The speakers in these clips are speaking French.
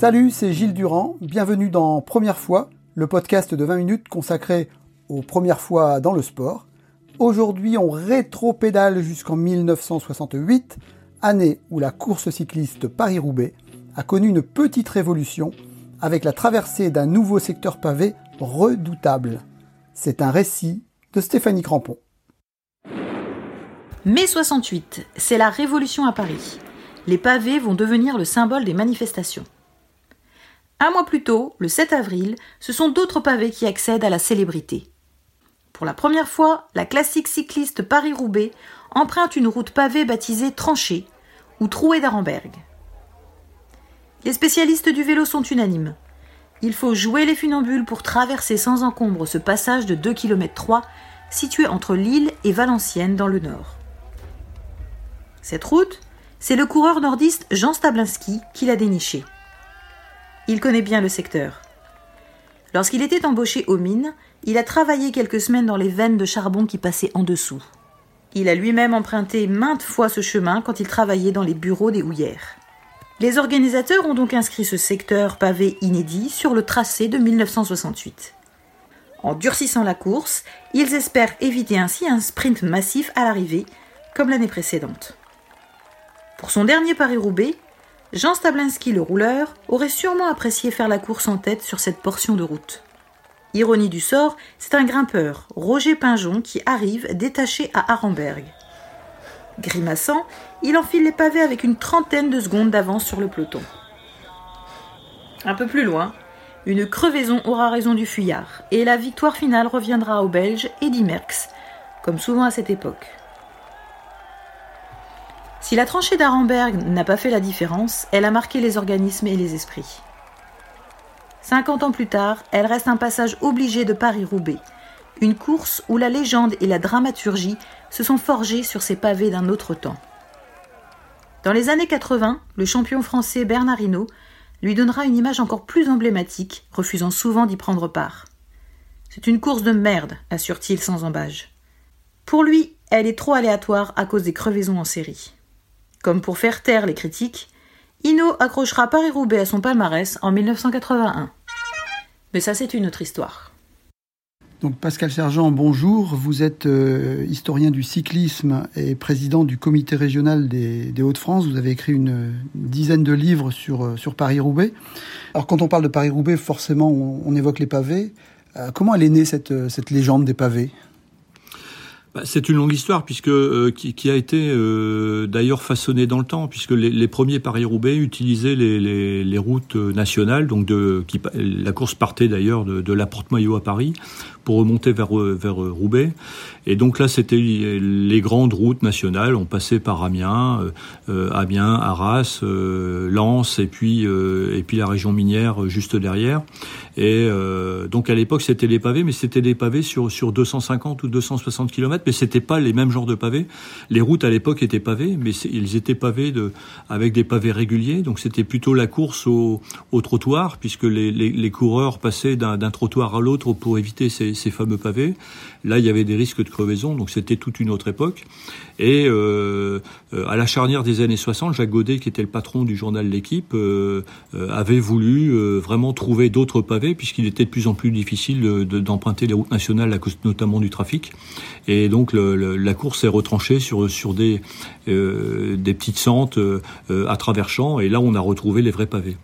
Salut, c'est Gilles Durand. Bienvenue dans Première fois, le podcast de 20 minutes consacré aux premières fois dans le sport. Aujourd'hui, on rétro-pédale jusqu'en 1968, année où la course cycliste Paris-Roubaix a connu une petite révolution avec la traversée d'un nouveau secteur pavé redoutable. C'est un récit de Stéphanie Crampon. Mai 68, c'est la révolution à Paris. Les pavés vont devenir le symbole des manifestations. Un mois plus tôt, le 7 avril, ce sont d'autres pavés qui accèdent à la célébrité. Pour la première fois, la classique cycliste Paris-Roubaix emprunte une route pavée baptisée Tranchée ou Trouée d'Arenberg. Les spécialistes du vélo sont unanimes. Il faut jouer les funambules pour traverser sans encombre ce passage de 2 km 3 situé entre Lille et Valenciennes dans le nord. Cette route, c'est le coureur nordiste Jean Stablinski qui l'a dénichée. Il connaît bien le secteur. Lorsqu'il était embauché aux mines, il a travaillé quelques semaines dans les veines de charbon qui passaient en dessous. Il a lui-même emprunté maintes fois ce chemin quand il travaillait dans les bureaux des houillères. Les organisateurs ont donc inscrit ce secteur pavé inédit sur le tracé de 1968. En durcissant la course, ils espèrent éviter ainsi un sprint massif à l'arrivée, comme l'année précédente. Pour son dernier Paris-Roubaix, Jean Stablinski, le rouleur, aurait sûrement apprécié faire la course en tête sur cette portion de route. Ironie du sort, c'est un grimpeur, Roger Pinjon, qui arrive détaché à Arenberg. Grimaçant, il enfile les pavés avec une trentaine de secondes d'avance sur le peloton. Un peu plus loin, une crevaison aura raison du fuyard, et la victoire finale reviendra au Belge Eddy Merckx, comme souvent à cette époque. Si la tranchée d'Arenberg n'a pas fait la différence, elle a marqué les organismes et les esprits. Cinquante ans plus tard, elle reste un passage obligé de Paris-Roubaix, une course où la légende et la dramaturgie se sont forgées sur ces pavés d'un autre temps. Dans les années 80, le champion français Bernard Hinault lui donnera une image encore plus emblématique, refusant souvent d'y prendre part. C'est une course de merde, assure-t-il sans embâge. Pour lui, elle est trop aléatoire à cause des crevaisons en série. Comme pour faire taire les critiques, Hino accrochera Paris-Roubaix à son palmarès en 1981. Mais ça, c'est une autre histoire. Donc Pascal Sergent, bonjour. Vous êtes euh, historien du cyclisme et président du comité régional des, Hauts-de-France. Vous avez écrit une, dizaine de livres sur, euh, Paris-Roubaix. Alors quand on parle de Paris-Roubaix, forcément, on, évoque les pavés. Euh, comment elle est née cette légende des pavés? Bah, c'est une longue histoire puisque euh, qui, a été euh, d'ailleurs façonnée dans le temps puisque les, premiers Paris-Roubaix utilisaient les, routes nationales donc la course partait d'ailleurs de, la Porte-Maillot à Paris pour remonter vers vers Roubaix. Et donc là c'était les grandes routes nationales. On passait par Amiens euh, Amiens Arras Lens et puis et puis la région minière juste derrière. Et donc à l'époque c'était les pavés mais c'était des pavés sur sur 250 ou 260 km mais c'était pas les mêmes genres de pavés. Les routes à l'époque étaient pavées, mais ils étaient pavés de, avec des pavés réguliers, donc c'était plutôt la course au, au trottoir, puisque les, les, coureurs passaient d'un trottoir à l'autre pour éviter ces, ces, fameux pavés. Là, il y avait des risques de crevaison, donc c'était toute une autre époque. Et euh, euh à la charnière des années 60, Jacques Godet, qui était le patron du journal L'équipe, euh, avait voulu vraiment trouver d'autres pavés, puisqu'il était de plus en plus difficile d'emprunter les routes nationales à cause notamment du trafic. Et donc le, la course est retranchée sur, sur des, euh, des petites sentes euh, à travers champs, et là on a retrouvé les vrais pavés.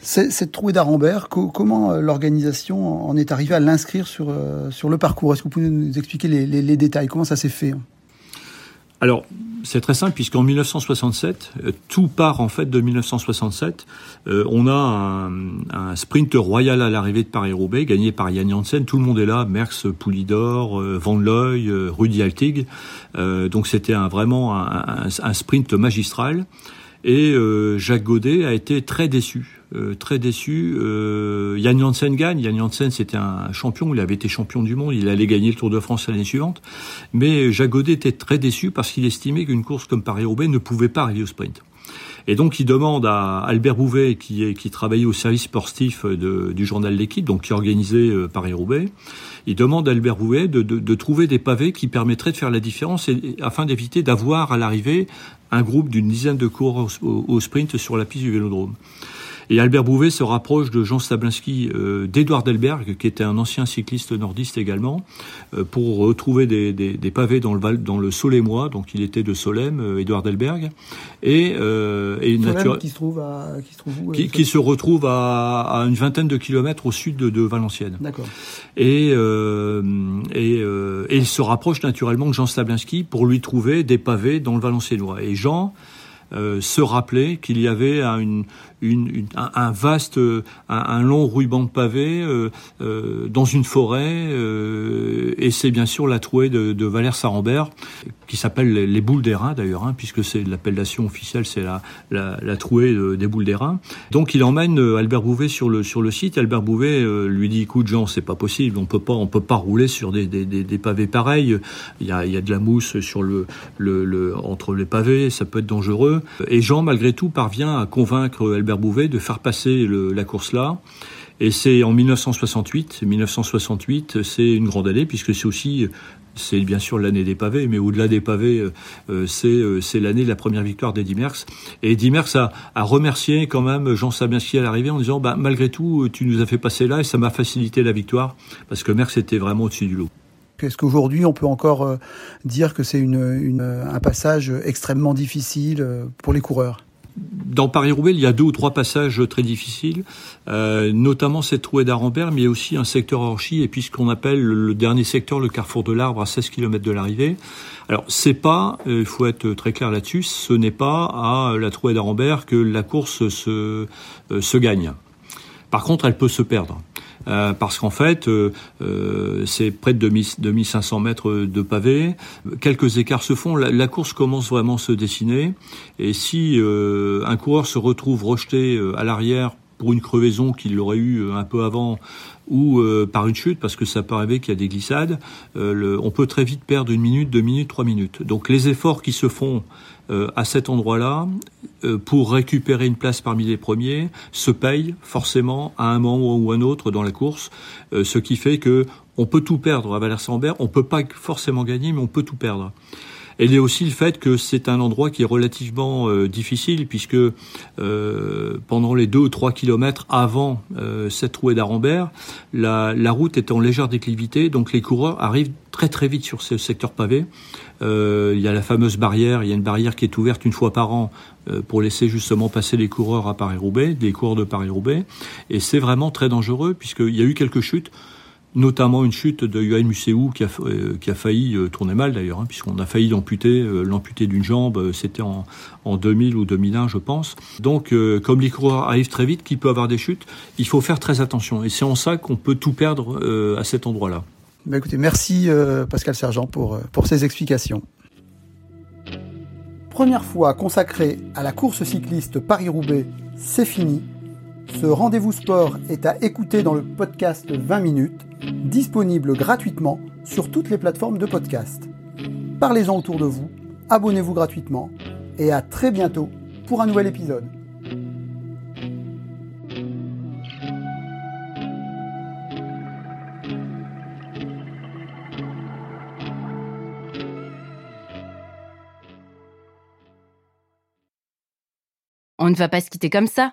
Cette trouée d'Arambert, comment euh, l'organisation en est arrivée à l'inscrire sur, sur le parcours? Est-ce que vous pouvez nous expliquer les, les, les détails? Comment ça s'est fait? Alors, c'est très simple puisqu'en 1967, euh, tout part en fait de 1967. Euh, on a un, sprint royal à l'arrivée de Paris-Roubaix, gagné par Yann Janssen. Tout le monde est là, Merckx, Poulidor, euh, Van Looy, Rudy Altig. donc c'était un, vraiment un, sprint magistral. Et Jacques Godet a été très déçu euh, très déçu. Euh, Yann Janssen gagne. Yann Janssen, c'était un champion. Il avait été champion du monde. Il allait gagner le Tour de France l'année suivante. Mais Jacques Godet était très déçu parce qu'il estimait qu'une course comme Paris-Roubaix ne pouvait pas arriver au sprint. Et donc il demande à Albert Bouvet, qui, qui travaillait au service sportif du journal L'équipe, donc qui organisait euh, Paris-Roubaix, il demande à Albert Bouvet de, de, de, trouver des pavés qui permettraient de faire la différence afin d'éviter d'avoir à l'arrivée un groupe d'une dizaine de coureurs au, au, sprint sur la piste du Vélodrome. Et Albert Bouvet se rapproche de Jean Stablinski, euh, d'Edouard Delberg, qui était un ancien cycliste nordiste également, euh, pour retrouver des, des, des, pavés dans le val, dans le Solémois, donc il était de Solem, euh, Edouard Delberg, et, euh, et nature... qui se trouve à, qui se trouve où qui, qui, se retrouve à, à, une vingtaine de kilomètres au sud de, de Valenciennes. D'accord. Et, euh, et, euh, et il se rapproche naturellement de Jean Stablinski pour lui trouver des pavés dans le Valenciennois. Et Jean euh, se rappeler qu'il y avait une, une, un, vaste, un, un, long ruban de pavé euh, euh, dans une forêt, euh, et c'est bien sûr la trouée de, Valère Sarambert, qui s'appelle les, boules des d'ailleurs, hein, puisque c'est l'appellation officielle, c'est la, la, trouée des boules des. Donc il emmène Albert Bouvet sur le sur le site. Albert Bouvet lui dit "Écoute Jean, c'est pas possible, on peut pas on peut pas rouler sur des, des, des, des pavés pareils. Il y a, y a de la mousse sur le, le, le entre les pavés, ça peut être dangereux." Et Jean, malgré tout, parvient à convaincre Albert Bouvet de faire passer la course là. Et c'est en 1968. 1968, c'est une grande année puisque c'est aussi, c'est bien sûr l'année des pavés, mais au-delà des pavés, euh, c'est euh, c'est l'année de la première victoire d'Eddie Merckx. Et Eddie Merckx a, a remercié quand même Jean Sabinski à l'arrivée en disant, bah, malgré tout, tu nous as fait passer là et ça m'a facilité la victoire parce que Merckx était vraiment au-dessus du lot. Est-ce qu'aujourd'hui on peut encore euh, dire que c'est un passage extrêmement difficile euh, pour les coureurs? Dans Paris-Roubaix, il y a deux ou trois passages très difficiles, euh, notamment cette trouée d'Arambert, mais aussi un secteur Orchy, et puis ce qu'on appelle le dernier secteur, le carrefour de l'Arbre, à 16 km de l'arrivée. Alors, c'est pas, il faut être très clair là-dessus, ce n'est pas à la trouée d'Arambert que la course se, se gagne. Par contre, elle peut se perdre. Euh, parce qu'en fait, euh, euh, c'est près de 2500 mètres de pavé. Quelques écarts se font. La, la, course commence vraiment à se dessiner. Et si un coureur se retrouve rejeté à l'arrière pour une crevaison qu'il aurait eu un peu avant ou euh, par une chute, parce que ça peut arriver qu'il y a des glissades, euh, on peut très vite perdre une minute, deux minutes, trois minutes. Donc les efforts qui se font euh, à cet endroit-là pour récupérer une place parmi les premiers se payent forcément à un moment ou un autre dans la course, ce qui fait que on peut tout perdre à Valère-Sambert, on peut pas forcément gagner, mais on peut tout perdre. Et il y a aussi le fait que c'est un endroit qui est relativement euh, difficile puisque euh, pendant les deux ou trois kilomètres avant euh, cette trouée d'Arambert, la, route est en légère déclivité, donc les coureurs arrivent très très vite sur ce secteur pavé. Il y a la fameuse barrière, il y a une barrière qui est ouverte une fois par an pour laisser justement passer les coureurs à Paris-Roubaix, des coureurs de Paris-Roubaix, et c'est vraiment très dangereux puisqu'il y a eu quelques chutes notamment une chute de qui a, euh, qui a failli euh, tourner mal d'ailleurs, hein, puisqu'on a failli l'amputer, euh, l'amputer d'une jambe, c'était en, en 2000 ou 2001 je pense. Donc comme les coureurs arrivent très vite, qu'il peut avoir des chutes, il faut faire très attention. Et c'est en ça qu'on peut tout perdre à cet endroit-là. Bah écoutez, merci Pascal Sergent pour, pour ces explications. Première fois consacrée à la course cycliste Paris-Roubaix, c'est fini. Ce rendez-vous sport est à écouter dans le podcast 20 minutes, disponible gratuitement sur toutes les plateformes de podcast. Parlez-en autour de vous, abonnez-vous gratuitement et à très bientôt pour un nouvel épisode. On ne va pas se quitter comme ça.